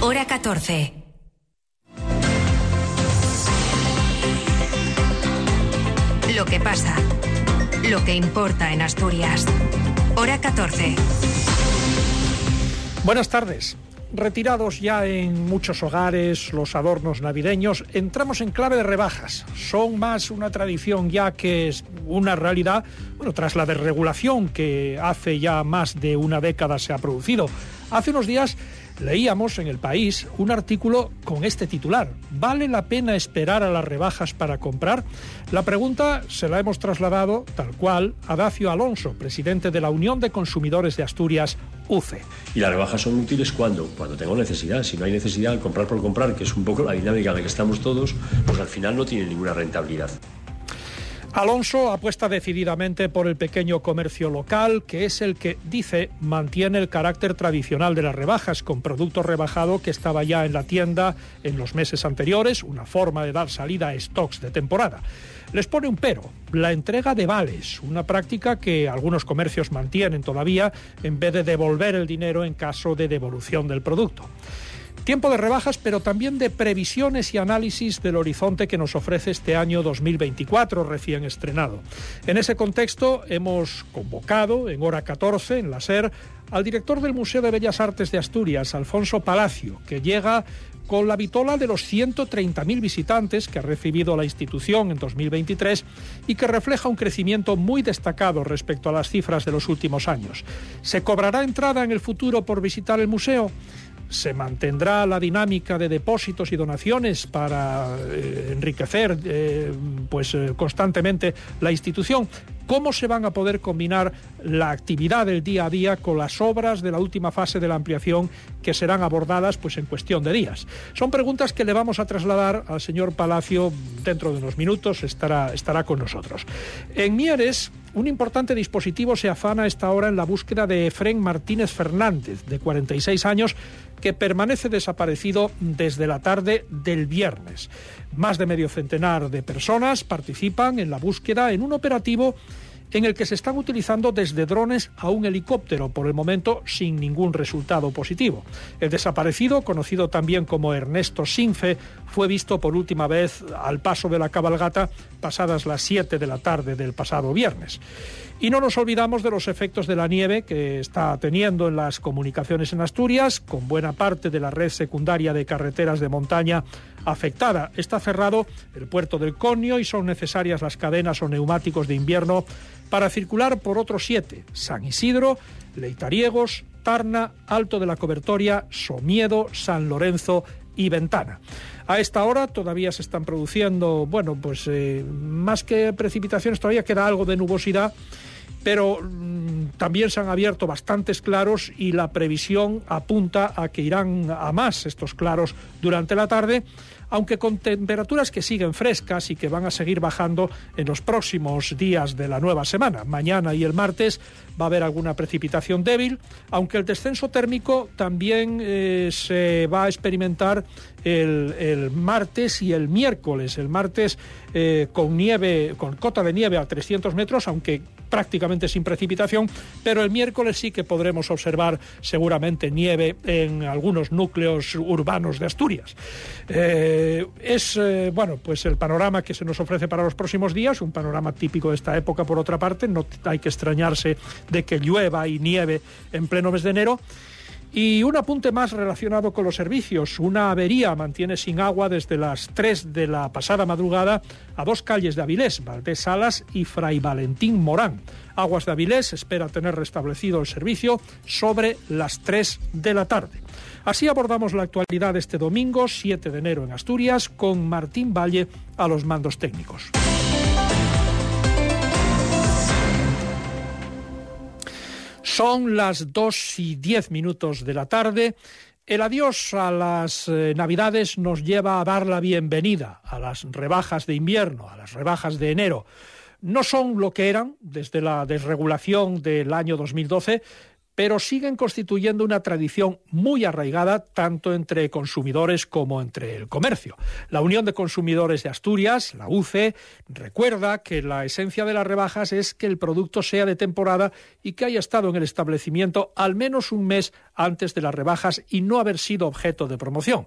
Hora 14. Lo que pasa. Lo que importa en Asturias. Hora 14. Buenas tardes. Retirados ya en muchos hogares los adornos navideños, entramos en clave de rebajas. Son más una tradición ya que es una realidad, bueno, tras la desregulación que hace ya más de una década se ha producido. Hace unos días leíamos en el país un artículo con este titular. ¿Vale la pena esperar a las rebajas para comprar? La pregunta se la hemos trasladado tal cual a Dacio Alonso, presidente de la Unión de Consumidores de Asturias, UCE. Y las rebajas son útiles cuando, cuando tengo necesidad. Si no hay necesidad, comprar por comprar, que es un poco la dinámica en la que estamos todos, pues al final no tiene ninguna rentabilidad. Alonso apuesta decididamente por el pequeño comercio local, que es el que, dice, mantiene el carácter tradicional de las rebajas, con producto rebajado que estaba ya en la tienda en los meses anteriores, una forma de dar salida a stocks de temporada. Les pone un pero, la entrega de vales, una práctica que algunos comercios mantienen todavía en vez de devolver el dinero en caso de devolución del producto. Tiempo de rebajas, pero también de previsiones y análisis del horizonte que nos ofrece este año 2024 recién estrenado. En ese contexto hemos convocado en hora 14 en la SER al director del Museo de Bellas Artes de Asturias, Alfonso Palacio, que llega con la vitola de los 130.000 visitantes que ha recibido la institución en 2023 y que refleja un crecimiento muy destacado respecto a las cifras de los últimos años. ¿Se cobrará entrada en el futuro por visitar el museo? Se mantendrá la dinámica de depósitos y donaciones para eh, enriquecer eh, pues eh, constantemente la institución cómo se van a poder combinar la actividad del día a día con las obras de la última fase de la ampliación que serán abordadas pues en cuestión de días. Son preguntas que le vamos a trasladar al señor Palacio dentro de unos minutos, estará, estará con nosotros. En Mieres, un importante dispositivo se afana esta hora en la búsqueda de Efren Martínez Fernández, de 46 años, que permanece desaparecido desde la tarde del viernes. Más de medio centenar de personas participan en la búsqueda en un operativo en el que se están utilizando desde drones a un helicóptero, por el momento sin ningún resultado positivo. El desaparecido, conocido también como Ernesto Sinfe, fue visto por última vez al paso de la cabalgata pasadas las 7 de la tarde del pasado viernes. Y no nos olvidamos de los efectos de la nieve que está teniendo en las comunicaciones en Asturias, con buena parte de la red secundaria de carreteras de montaña afectada. Está cerrado el puerto del Conio y son necesarias las cadenas o neumáticos de invierno para circular por otros siete: San Isidro, Leitariegos, Tarna, Alto de la Cobertoria, Somiedo, San Lorenzo y Ventana. A esta hora todavía se están produciendo, bueno, pues eh, más que precipitaciones, todavía queda algo de nubosidad pero mm, también se han abierto bastantes claros y la previsión apunta a que irán a más estos claros durante la tarde aunque con temperaturas que siguen frescas y que van a seguir bajando en los próximos días de la nueva semana. Mañana y el martes va a haber alguna precipitación débil, aunque el descenso térmico también eh, se va a experimentar el, martes y el miércoles. El martes eh, con nieve, con cota de nieve a 300 metros, aunque prácticamente sin precipitación, pero el miércoles sí que podremos observar seguramente nieve en algunos núcleos urbanos de Asturias. Eh, es, eh, bueno, pues el panorama que se nos ofrece para los próximos días, un panorama típico de esta época por otra parte, no hay que extrañarse de que llueva y nieve en pleno mes de enero. Y un apunte más relacionado con los servicios. Una avería mantiene sin agua desde las 3 de la pasada madrugada a dos calles de Avilés, Valdés Salas y Fray Valentín Morán. Aguas de Avilés espera tener restablecido el servicio sobre las 3 de la tarde. Así abordamos la actualidad este domingo, 7 de enero en Asturias, con Martín Valle a los mandos técnicos. Son las dos y diez minutos de la tarde. El adiós a las eh, Navidades nos lleva a dar la bienvenida a las rebajas de invierno, a las rebajas de enero. No son lo que eran desde la desregulación del año 2012, pero siguen constituyendo una tradición muy arraigada tanto entre consumidores como entre el comercio. La Unión de Consumidores de Asturias, la UCE, recuerda que la esencia de las rebajas es que el producto sea de temporada y que haya estado en el establecimiento al menos un mes antes de las rebajas y no haber sido objeto de promoción.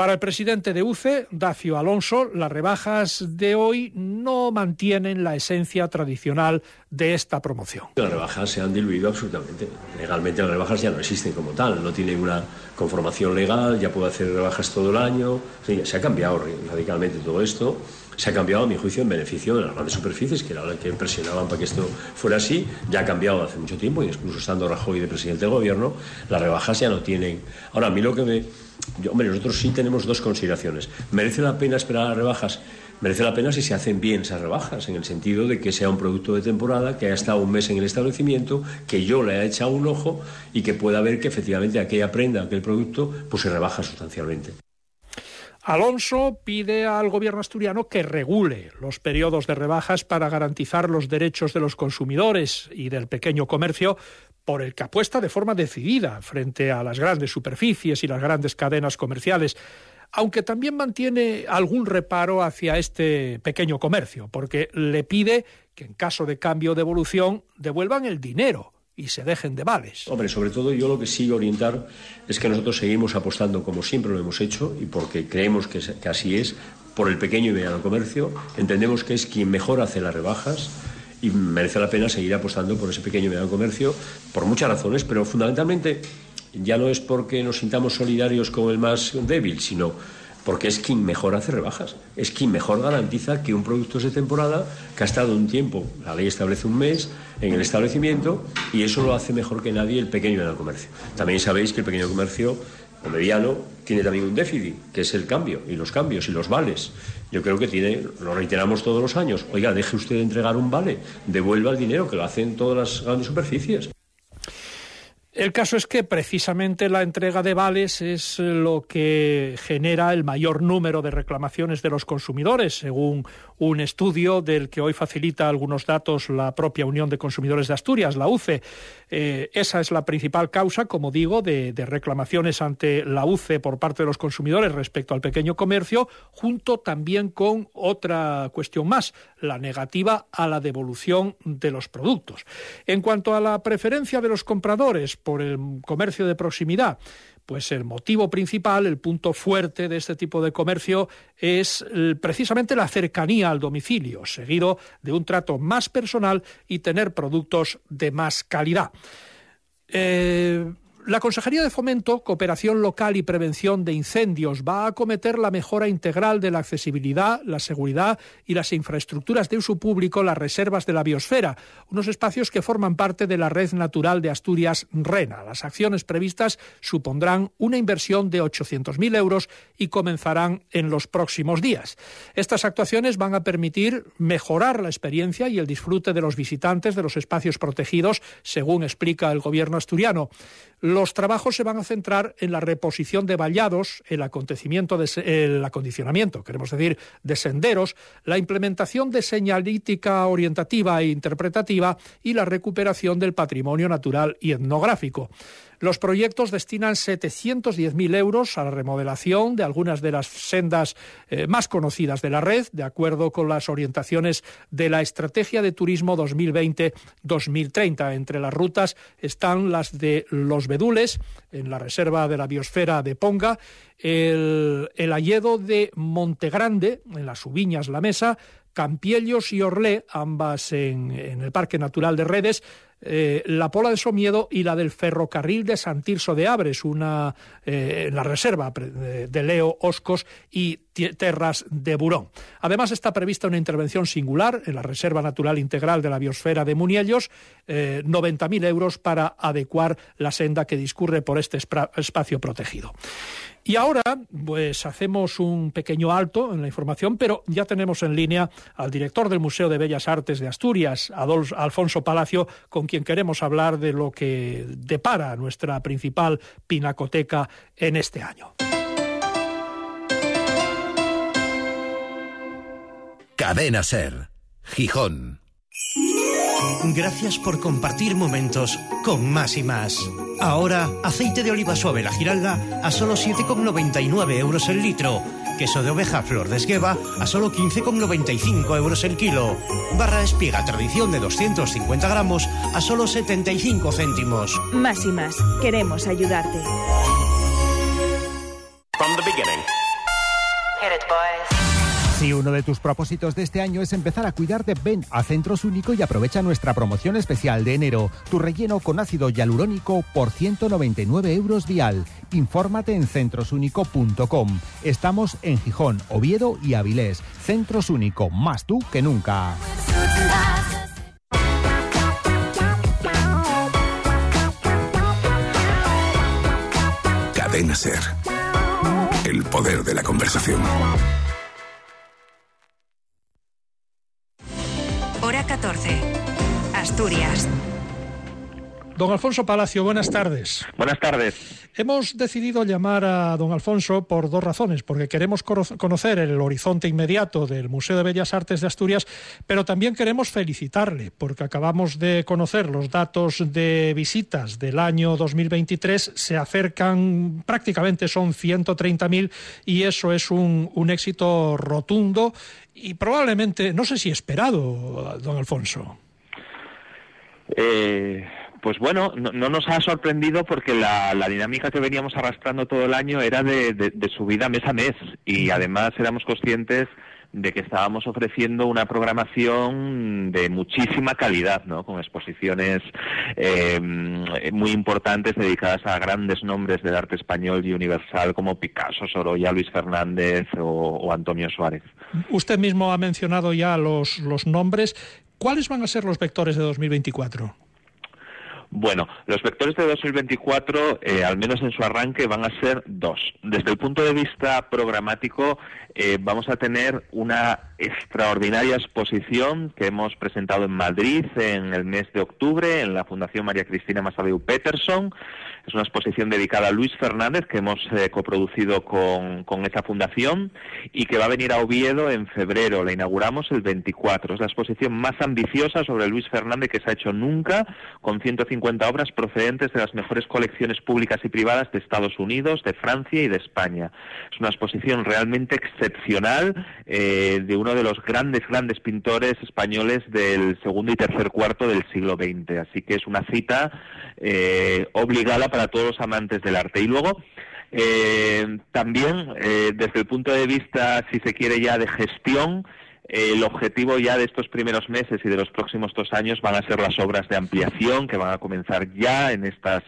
Para el presidente de UCE, Dacio Alonso, las rebajas de hoy no mantienen la esencia tradicional de esta promoción. Las rebajas se han diluido absolutamente. Legalmente las rebajas ya no existen como tal, no tienen una conformación legal, ya puede hacer rebajas todo el año. se ha cambiado radicalmente todo esto se ha cambiado, a mi juicio, en beneficio de las grandes superficies, que era la que presionaban para que esto fuera así. Ya ha cambiado hace mucho tiempo, y incluso estando Rajoy de presidente del gobierno, las rebajas ya no tienen. Ahora, a mí lo que me. Hombre, nosotros sí tenemos dos consideraciones. ¿Merece la pena esperar las rebajas? Merece la pena si se hacen bien esas rebajas, en el sentido de que sea un producto de temporada, que haya estado un mes en el establecimiento, que yo le haya echado un ojo y que pueda ver que efectivamente aquella prenda, aquel producto, pues se rebaja sustancialmente. Alonso pide al gobierno asturiano que regule los periodos de rebajas para garantizar los derechos de los consumidores y del pequeño comercio, por el que apuesta de forma decidida frente a las grandes superficies y las grandes cadenas comerciales aunque también mantiene algún reparo hacia este pequeño comercio, porque le pide que en caso de cambio de evolución devuelvan el dinero y se dejen de vales. Hombre, sobre todo yo lo que sigo orientar es que nosotros seguimos apostando como siempre lo hemos hecho y porque creemos que, así es, por el pequeño y mediano comercio, entendemos que es quien mejor hace las rebajas y merece la pena seguir apostando por ese pequeño y mediano comercio por muchas razones, pero fundamentalmente ya no es porque nos sintamos solidarios con el más débil, sino porque es quien mejor hace rebajas, es quien mejor garantiza que un producto es de temporada, que ha estado un tiempo, la ley establece un mes en el establecimiento y eso lo hace mejor que nadie el pequeño y mediano comercio. También sabéis que el pequeño comercio o mediano tiene también un déficit, que es el cambio y los cambios y los vales. Yo creo que tiene, lo reiteramos todos los años, oiga, deje usted de entregar un vale, devuelva el dinero que lo hacen todas las grandes superficies. El caso es que precisamente la entrega de vales es lo que genera el mayor número de reclamaciones de los consumidores, según un estudio del que hoy facilita algunos datos la propia Unión de Consumidores de Asturias, la UCE. Eh, esa es la principal causa, como digo, de, de, reclamaciones ante la UCE por parte de los consumidores respecto al pequeño comercio, junto también con otra cuestión más, la negativa a la devolución de los productos. En cuanto a la preferencia de los compradores, por el comercio de proximidad. Pues el motivo principal, el punto fuerte de este tipo de comercio es precisamente la cercanía al domicilio, seguido de un trato más personal y tener productos de más calidad. Eh, la Consejería de Fomento, Cooperación Local y Prevención de Incendios va a acometer la mejora integral de la accesibilidad, la seguridad y las infraestructuras de uso público, las reservas de la biosfera, unos espacios que forman parte de la Red Natural de Asturias Rena. Las acciones previstas supondrán una inversión de 800.000 euros y comenzarán en los próximos días. Estas actuaciones van a permitir mejorar la experiencia y el disfrute de los visitantes de los espacios protegidos, según explica el Gobierno asturiano. Los trabajos se van a centrar en la reposición de vallados, el, acontecimiento de, acondicionamiento, queremos decir, de senderos, la implementación de señalítica orientativa e interpretativa y la recuperación del patrimonio natural y etnográfico. Los proyectos destinan 710.000 euros a la remodelación de algunas de las sendas eh, más conocidas de la red, de acuerdo con las orientaciones de la Estrategia de Turismo 2020-2030. Entre las rutas están las de Los En la Reserva de la Biosfera de Ponga, el, el Alledo de Montegrande, en las Subiñas La Mesa, Campiellos y Orlé, ambas en, en el Parque Natural de Redes, eh, la Pola de Somiedo y la del ferrocarril de Santirso de Abres, una eh, la reserva de Leo Oscos y Terras de Burón. Además está prevista una intervención singular en la Reserva Natural Integral de la Biosfera de Muniellos, eh, 90.000 euros para adecuar la senda que discurre por este espacio protegido. Y ahora, pues hacemos un pequeño alto en la información, pero ya tenemos en línea al director del Museo de Bellas Artes de Asturias, Alfonso Palacio, con quien queremos hablar de lo que depara nuestra principal pinacoteca en este año. Cadena Ser, Gijón. Gracias por compartir momentos con más y más. Ahora, aceite de oliva suave la giralda a solo 7,99 euros el litro. Queso de oveja flor de esgueva a solo 15,95 euros el kilo. Barra espiga tradición de 250 gramos a solo 75 céntimos. Más y más. Queremos ayudarte. From the beginning. Hit it, boys. Si uno de tus propósitos de este año es empezar a cuidarte, ven a Centros Único y aprovecha nuestra promoción especial de enero. Tu relleno con ácido hialurónico por 199 euros vial. Infórmate en centrosúnico.com. Estamos en Gijón, Oviedo y Avilés. Centros Único, más tú que nunca. Cadena Ser. El poder de la conversación. 14. Asturias. Don Alfonso Palacio, buenas tardes. Buenas tardes. Hemos decidido llamar a don Alfonso por dos razones, porque queremos conocer el horizonte inmediato del Museo de Bellas Artes de Asturias, pero también queremos felicitarle, porque acabamos de conocer los datos de visitas del año 2023, se acercan prácticamente, son 130.000 y eso es un, un éxito rotundo y probablemente, no sé si esperado, don Alfonso. Eh, pues bueno, no, no, nos ha sorprendido porque la, la, dinámica que veníamos arrastrando todo el año era de, de, de subida mes a mes y además éramos conscientes de que estábamos ofreciendo una programación de muchísima calidad, ¿no? Con exposiciones eh, muy importantes dedicadas a grandes nombres del arte español y universal como Picasso, Sorolla, Luis Fernández o, o Antonio Suárez. Usted mismo ha mencionado ya los, los nombres. ¿Cuáles van a ser los vectores de 2024? Bueno, los vectores de 2024, eh, al menos en su arranque, van a ser dos. Desde el punto de vista programático, eh, vamos a tener una extraordinaria exposición que hemos presentado en Madrid en el mes de octubre en la Fundación María Cristina Masadeu Peterson. Es una exposición dedicada a Luis Fernández que hemos eh, coproducido con, con, esa fundación y que va a venir a Oviedo en febrero. La inauguramos el 24. Es la exposición más ambiciosa sobre Luis Fernández que se ha hecho nunca, con 150 obras procedentes de las mejores colecciones públicas y privadas de Estados Unidos, de Francia y de España. Es una exposición realmente excepcional eh, de uno de los grandes, grandes pintores españoles del segundo y tercer cuarto del siglo XX. Así que es una cita eh, obligada para todos los amantes del arte. Y luego, eh, también, eh, desde el punto de vista, si se quiere ya, de gestión, el objetivo ya de estos primeros meses y de los próximos dos años van a ser las obras de ampliación que van a comenzar ya en estas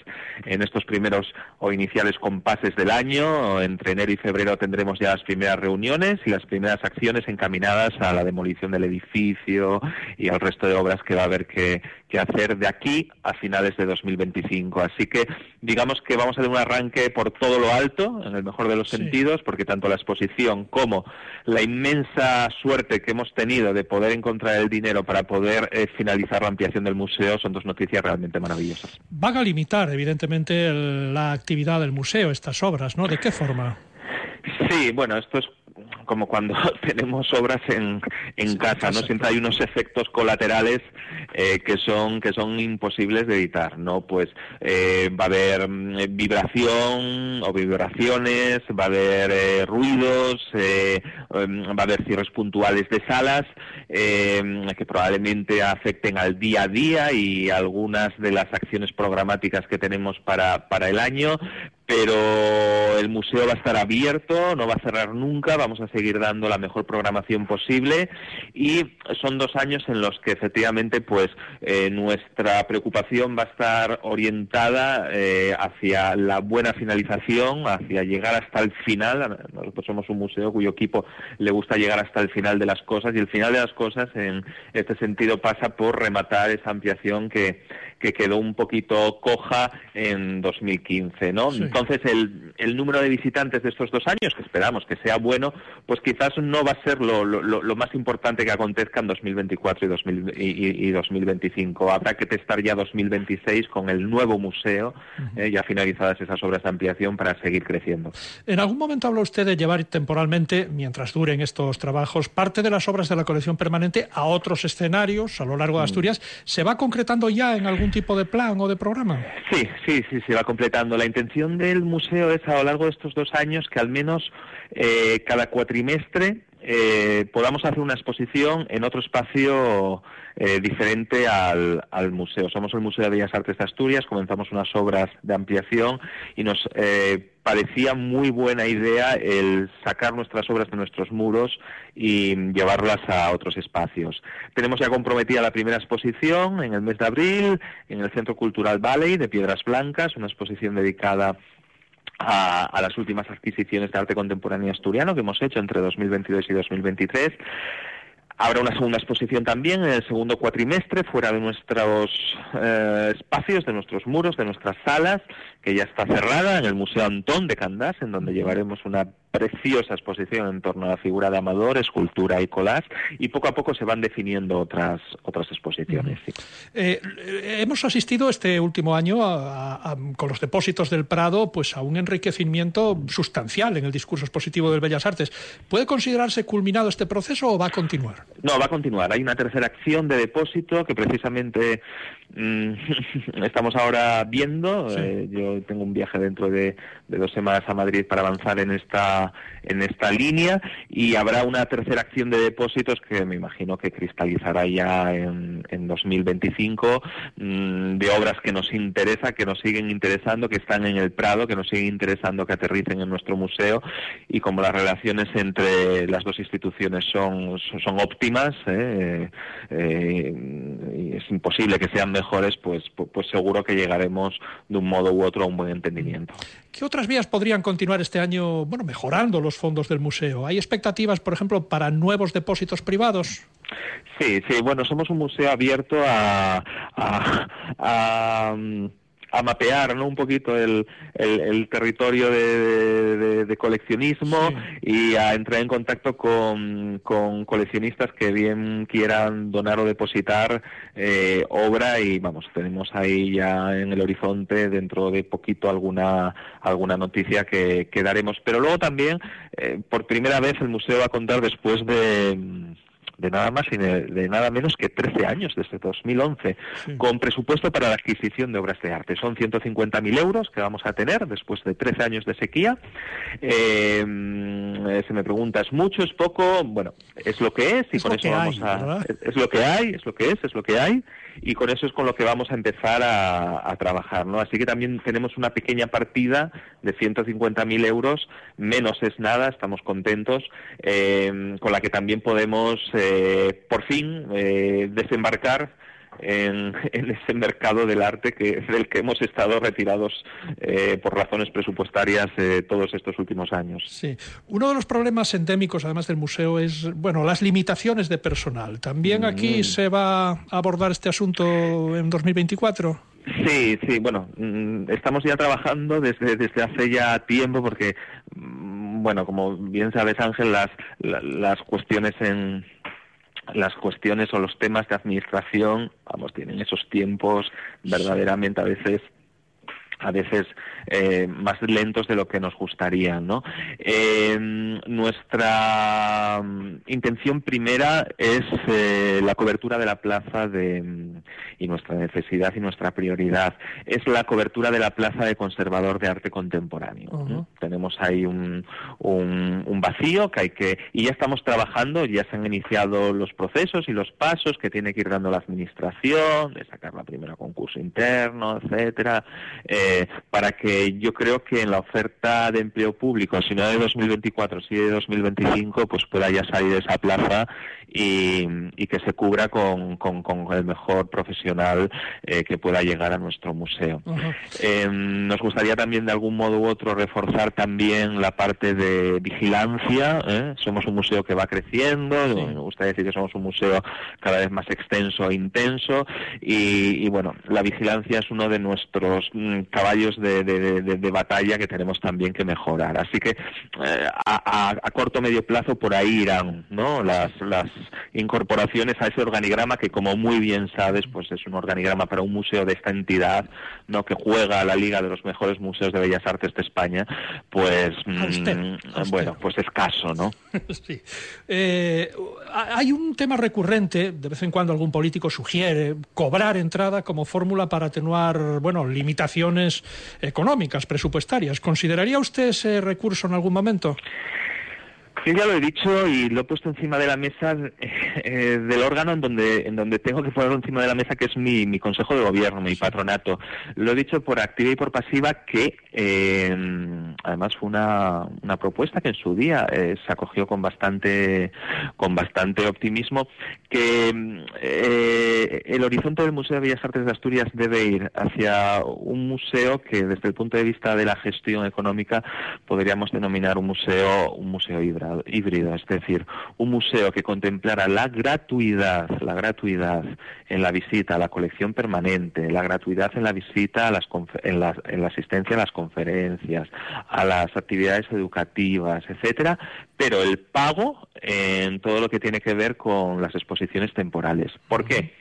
en estos primeros o iniciales compases del año. Entre enero y febrero tendremos ya las primeras reuniones y las primeras acciones encaminadas a la demolición del edificio y al resto de obras que va a haber que, que hacer de aquí a finales de 2025. Así que digamos que vamos a tener un arranque por todo lo alto, en el mejor de los sí. sentidos, porque tanto la exposición como la inmensa suerte que hemos tenido de poder encontrar el dinero para poder eh, finalizar la ampliación del museo son dos noticias realmente maravillosas. Van a limitar, evidentemente, el, la actividad del museo, estas obras, ¿no? ¿De qué forma? Sí, bueno, esto es como cuando tenemos obras en, en casa, ¿no? Siempre hay unos efectos colaterales eh, que son que son imposibles de evitar, ¿no? Pues eh, va a haber mm, vibración o vibraciones, va a haber eh, ruidos, eh, va a haber cierres puntuales de salas eh, que probablemente afecten al día a día y algunas de las acciones programáticas que tenemos para, para el año, pero el museo va a estar abierto, no va a cerrar nunca, vamos a seguir dando la mejor programación posible y son dos años en los que efectivamente pues eh, nuestra preocupación va a estar orientada eh, hacia la buena finalización, hacia llegar hasta el final. Nosotros somos un museo cuyo equipo le gusta llegar hasta el final de las cosas y el final de las cosas en este sentido pasa por rematar esa ampliación que, que quedó un poquito coja en 2015, ¿no? Sí. Entonces, el, el, número de visitantes de estos dos años, que esperamos que sea bueno, pues quizás no va a ser lo, lo, más importante que acontezca en 2024 y, 2000, y, 2025. Habrá que testar ya 2026 con el nuevo museo, eh, ya finalizadas esas obras de ampliación para seguir creciendo. En algún momento habla usted de llevar temporalmente, mientras duren estos trabajos, parte de las obras de la colección permanente a otros escenarios a lo largo de mm. Asturias. ¿Se va concretando ya en algún tipo de plan o de programa? Sí, sí, sí, se va completando. La intención del museo es a lo largo de estos dos años que al menos eh, cada cuatrimestre eh, podamos hacer una exposición en otro espacio eh, diferente al, al, museo. Somos el Museo de Bellas Artes de Asturias, comenzamos unas obras de ampliación y nos eh, parecía muy buena idea el sacar nuestras obras de nuestros muros y llevarlas a otros espacios. Tenemos ya comprometida la primera exposición en el mes de abril en el Centro Cultural Valley de Piedras Blancas, una exposición dedicada a, las últimas adquisiciones de arte contemporáneo asturiano que hemos hecho entre 2022 y 2023. Habrá una segunda exposición también en el segundo cuatrimestre, fuera de nuestros eh, espacios, de nuestros muros, de nuestras salas, que ya está cerrada en el Museo Antón de Candás, en donde llevaremos una preciosa exposición en torno a la figura de Amador, escultura y collage, y poco a poco se van definiendo otras otras exposiciones. Eh, hemos asistido este último año con los depósitos del Prado pues a un enriquecimiento sustancial en el discurso expositivo del Bellas Artes. ¿Puede considerarse culminado este proceso o va a continuar? No, va a continuar. Hay una tercera acción de depósito que precisamente estamos ahora viendo. Eh, yo tengo un viaje dentro de, de dos semanas a Madrid para avanzar en esta en esta línea y habrá una tercera acción de depósitos que me imagino que cristalizará ya en, en 2025 mm, de obras que nos interesa, que nos siguen interesando, que están en el Prado, que nos siguen interesando que aterricen en nuestro museo y como las relaciones entre las dos instituciones son, son óptimas eh, eh, es imposible que sean mejores, pues, pues seguro que llegaremos de un modo u otro a un buen entendimiento. ¿Qué otras vías podrían continuar este año, bueno, mejorando los fondos del museo? ¿Hay expectativas, por ejemplo, para nuevos depósitos privados? Sí, sí, bueno, somos un museo abierto a, a a mapear ¿no? un poquito el, el, territorio de, de, coleccionismo y a entrar en contacto con, con, coleccionistas que bien quieran donar o depositar eh, obra y vamos, tenemos ahí ya en el horizonte dentro de poquito alguna, alguna noticia que, que daremos. Pero luego también, eh, por primera vez el museo va a contar después de de nada más y de, nada menos que 13 años, desde 2011, con presupuesto para la adquisición de obras de arte. Son 150.000 euros que vamos a tener después de 13 años de sequía. Eh, se me pregunta, ¿es mucho, es poco? Bueno, es lo que es y con eso vamos a... Es, lo que hay, es lo que es, es lo que hay y con eso es con lo que vamos a empezar a, trabajar, ¿no? Así que también tenemos una pequeña partida de 150.000 euros, menos es nada, estamos contentos, eh, con la que también podemos eh, por fin eh, desembarcar en, ese mercado del arte que del que hemos estado retirados eh, por razones presupuestarias eh, todos estos últimos años. Sí, uno de los problemas endémicos, además del museo, es bueno las limitaciones de personal. También aquí mm. se va a abordar este asunto en 2024. Sí, sí, bueno, mm, estamos ya trabajando desde, desde hace ya tiempo porque, mm, bueno, como bien sabes Ángel, las, las cuestiones en, las cuestiones o los temas de administración, vamos, tienen esos tiempos verdaderamente a veces a veces eh, más lentos de lo que nos gustaría. ¿no? Eh, nuestra mm, intención primera es eh, la cobertura de la plaza de, mm, y nuestra necesidad y nuestra prioridad es la cobertura de la plaza de conservador de arte contemporáneo. Tenemos ahí un, un, vacío que hay que y ya estamos trabajando, ya se han iniciado los procesos y los pasos que tiene que ir dando la administración, de sacar la primera concurso interno, etcétera. Eh, para que yo creo que en la oferta de empleo público, si no de 2024, si de 2025, pues pueda ya salir de esa plaza y, que se cubra con, el mejor profesional eh, que pueda llegar a nuestro museo. Eh, nos gustaría también de algún modo u otro reforzar también la parte de vigilancia. Somos un museo que va creciendo, me gusta decir que somos un museo cada vez más extenso e intenso y, y bueno, la vigilancia es uno de nuestros mm, caballos de, batalla que tenemos también que mejorar. Así que eh, a, a, corto medio plazo por ahí irán ¿no? las, las incorporaciones a ese organigrama que, como muy bien sabes, pues es un organigrama para un museo de esta entidad no que juega a la liga de los mejores museos de bellas artes de España, pues mm, bueno, pues escaso, ¿no? sí. Eh, hay un tema recurrente, de vez en cuando algún político sugiere cobrar entrada como fórmula para atenuar, bueno, limitaciones económicas, presupuestarias. ¿Consideraría usted ese recurso en algún momento? Yo ya lo he dicho y lo he puesto encima de la mesa eh, del órgano en donde, en donde tengo que ponerlo encima de la mesa, que es mi, mi consejo de gobierno, mi patronato. Lo he dicho por activa y por pasiva, que eh, además fue una, una, propuesta que en su día eh, se acogió con bastante, con bastante optimismo, que el horizonte del Museo de Bellas Artes de Asturias debe ir hacia un museo que desde el punto de vista de la gestión económica podríamos denominar un museo, un museo híbrido es decir, un museo que contemplara la gratuidad, la gratuidad en la visita a la colección permanente, la gratuidad en la visita a las en, la, en la asistencia a las conferencias, a las actividades educativas, etcétera, pero el pago en todo lo que tiene que ver con las exposiciones temporales. ¿Por qué?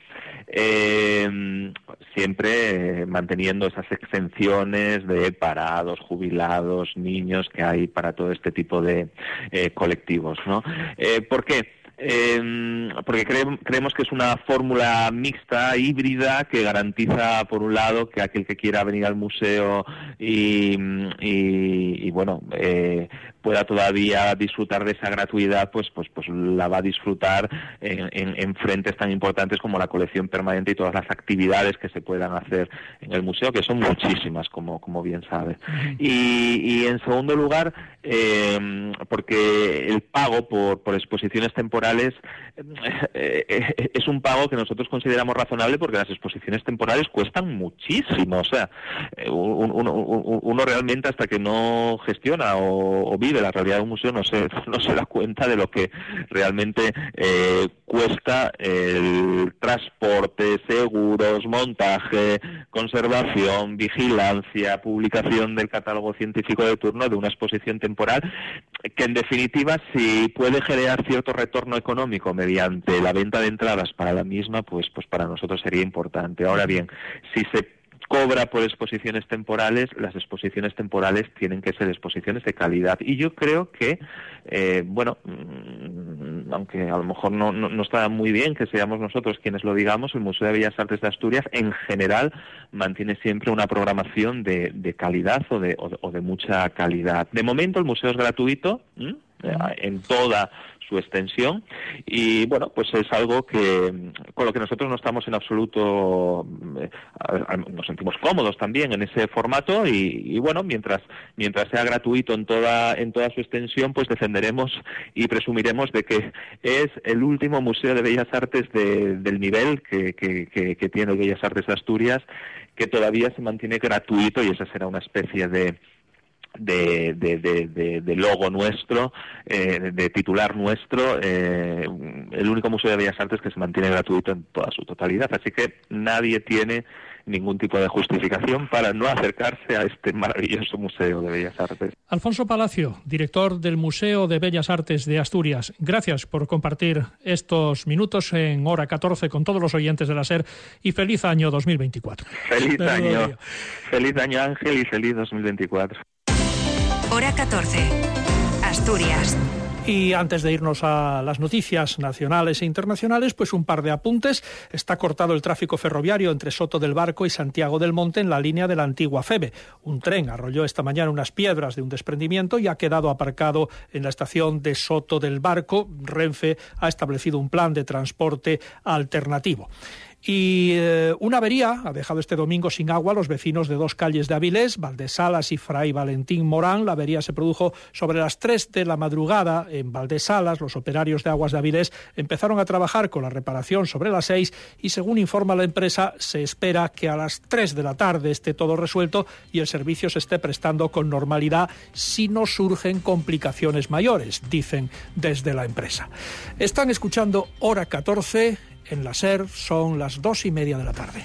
eh, siempre manteniendo esas exenciones de parados, jubilados, niños que hay para todo este tipo de eh, colectivos, ¿no? Eh, ¿Por qué? Eh, porque creemos que es una fórmula mixta, híbrida, que garantiza, por un lado, que aquel que quiera venir al museo y, y, y bueno, eh, pueda todavía disfrutar de esa gratuidad, pues, pues, pues la va a disfrutar en, en, frentes tan importantes como la colección permanente y todas las actividades que se puedan hacer en el museo, que son muchísimas, como, como bien sabe. Y, y en segundo lugar, eh, porque el pago por, por exposiciones temporales eh, eh, es un pago que nosotros consideramos razonable porque las exposiciones temporales cuestan muchísimo. O sea, eh, uno, uno realmente hasta que no gestiona o, vive la realidad de un museo no se, no se da cuenta de lo que realmente cuesta el transporte, seguros, montaje, conservación, vigilancia, publicación del catálogo científico de turno de una exposición temporal que en definitiva si puede generar cierto retorno económico mediante la venta de entradas para la misma, pues, pues para nosotros sería importante. Ahora bien, si se cobra por exposiciones temporales, las exposiciones temporales tienen que ser exposiciones de calidad. Y yo creo que, eh, bueno, mm, aunque a lo mejor no, no, está muy bien que seamos nosotros quienes lo digamos, el Museo de Bellas Artes de Asturias en general mantiene siempre una programación de, de calidad o de, o de, mucha calidad. De momento el museo es gratuito. en toda su extensión. Y bueno pues es algo que con lo que nosotros no estamos en absoluto eh, nos sentimos cómodos también en ese formato y, bueno mientras mientras sea gratuito en toda en toda su extensión pues defenderemos y presumiremos de que es el último museo de bellas artes del nivel que, que, que tiene Bellas Artes de Asturias que todavía se mantiene gratuito y esa será una especie de de, de, de, logo nuestro, eh, de titular nuestro, eh, el único Museo de Bellas Artes que se mantiene gratuito en toda su totalidad. Así que nadie tiene ningún tipo de justificación para no acercarse a este maravilloso Museo de Bellas Artes. Alfonso Palacio, director del Museo de Bellas Artes de Asturias, gracias por compartir estos minutos en hora 14 con todos los oyentes de la SER y feliz año 2024. Feliz año, feliz año Ángel y feliz 2024. Hora 14. Asturias. Y antes de irnos a las noticias nacionales e internacionales, pues un par de apuntes. Está cortado el tráfico ferroviario entre Soto del Barco y Santiago del Monte en la línea de la antigua FEBE. Un tren arrolló esta mañana unas piedras de un desprendimiento y ha quedado aparcado en la estación de Soto del Barco. Renfe ha establecido un plan de transporte alternativo. Y eh, una avería ha dejado este domingo sin agua a los vecinos de dos calles de Avilés, Valdesalas y Fray Valentín Morán. La avería se produjo sobre las 3 de la madrugada en Valdesalas. Los operarios de aguas de Avilés empezaron a trabajar con la reparación sobre las 6 y según informa la empresa se espera que a las 3 de la tarde esté todo resuelto y el servicio se esté prestando con normalidad si no surgen complicaciones mayores, dicen desde la empresa. Están escuchando Hora 14 en la SER son las dos y media de la tarde.